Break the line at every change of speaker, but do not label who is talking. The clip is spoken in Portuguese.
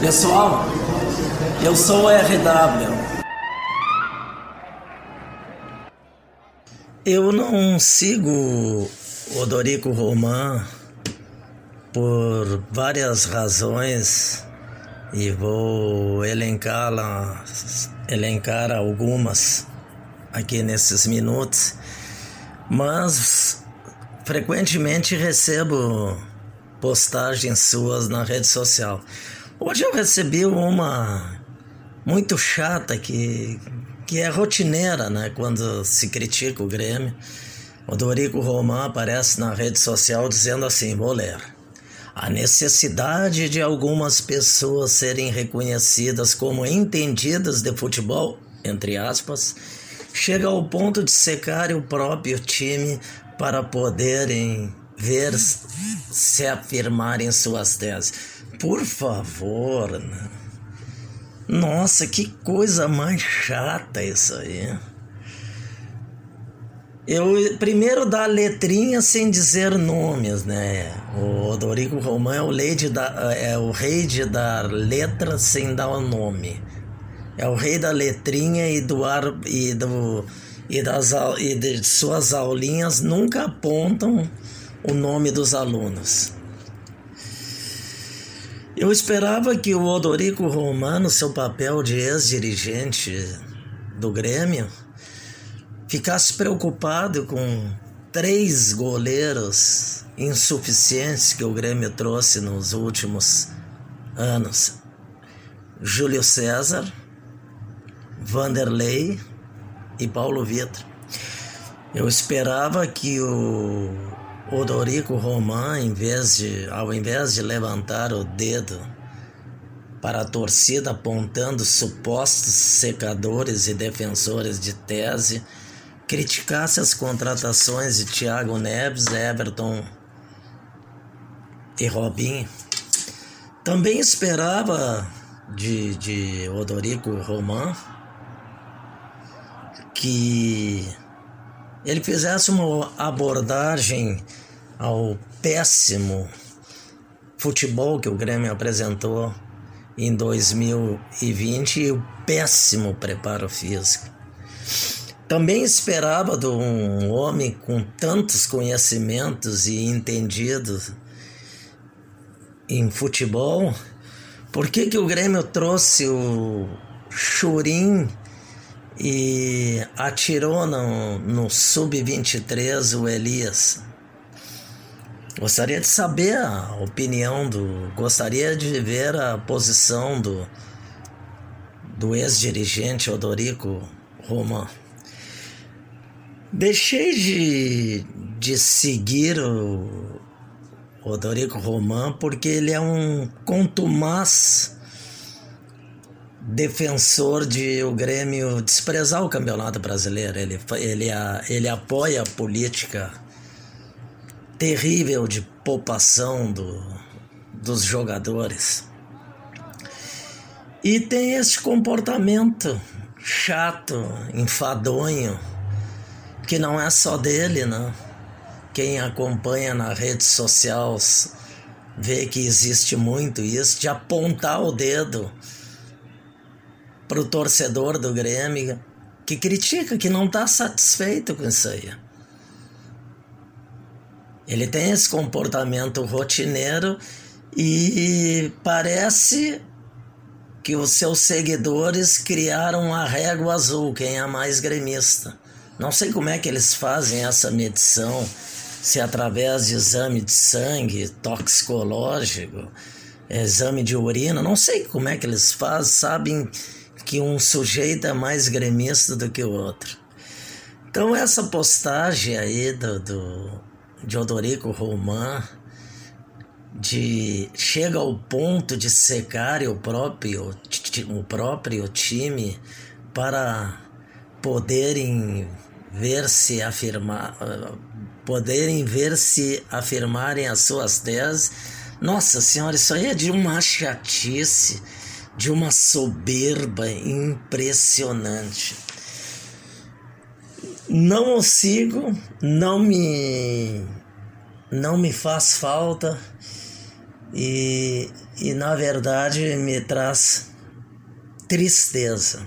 Pessoal, eu sou o RW. Eu não sigo o Dorico Roman por várias razões e vou elencar, elencar algumas aqui nesses minutos, mas frequentemente recebo postagens suas na rede social. Hoje eu recebi uma muito chata que, que é rotineira, né? Quando se critica o Grêmio. O Dorico Roman aparece na rede social dizendo assim: vou ler. A necessidade de algumas pessoas serem reconhecidas como entendidas de futebol, entre aspas, chega ao ponto de secar o próprio time para poderem ver se afirmar em suas teses. Por favor. Né? Nossa, que coisa mais chata isso aí. Eu primeiro dá letrinha sem dizer nomes, né? O Odorico Romão é o, lady da, é o rei de dar letra sem dar o nome. É o rei da letrinha e do ar e do e das e de suas aulinhas nunca apontam o nome dos alunos. Eu esperava que o Odorico Romano, seu papel de ex-dirigente do Grêmio, ficasse preocupado com três goleiros insuficientes que o Grêmio trouxe nos últimos anos: Júlio César, Vanderlei e Paulo Vitor. Eu esperava que o Odorico Roman, em vez de, ao invés de levantar o dedo para a torcida apontando supostos secadores e defensores de tese, criticasse as contratações de Thiago Neves, Everton e Robinho. Também esperava de, de Odorico Roman que ele fizesse uma abordagem ao péssimo futebol que o Grêmio apresentou em 2020 e o péssimo preparo físico. Também esperava de um homem com tantos conhecimentos e entendidos em futebol, por que, que o Grêmio trouxe o Churim e atirou no, no sub-23 o Elias. Gostaria de saber a opinião do. Gostaria de ver a posição do, do ex-dirigente Odorico Roman. Deixei de, de seguir o Odorico Roman porque ele é um contumaz defensor de o Grêmio desprezar o Campeonato Brasileiro. Ele, ele, ele apoia a política terrível de poupação do, dos jogadores. E tem esse comportamento chato, enfadonho, que não é só dele, né? Quem acompanha nas redes sociais vê que existe muito isso de apontar o dedo para o torcedor do Grêmio que critica, que não está satisfeito com isso aí. Ele tem esse comportamento rotineiro e parece que os seus seguidores criaram a régua azul, quem é mais gremista. Não sei como é que eles fazem essa medição, se através de exame de sangue, toxicológico, exame de urina, não sei como é que eles fazem, sabem que um sujeito é mais gremista do que o outro. Então essa postagem aí do, do de Odorico Roman de chega ao ponto de secar o próprio o próprio time para poderem ver se afirmar poderem ver se afirmarem as suas teses. Nossa senhora, isso aí é de uma chatice de uma soberba impressionante. não o sigo, não me não me faz falta e, e na verdade me traz tristeza.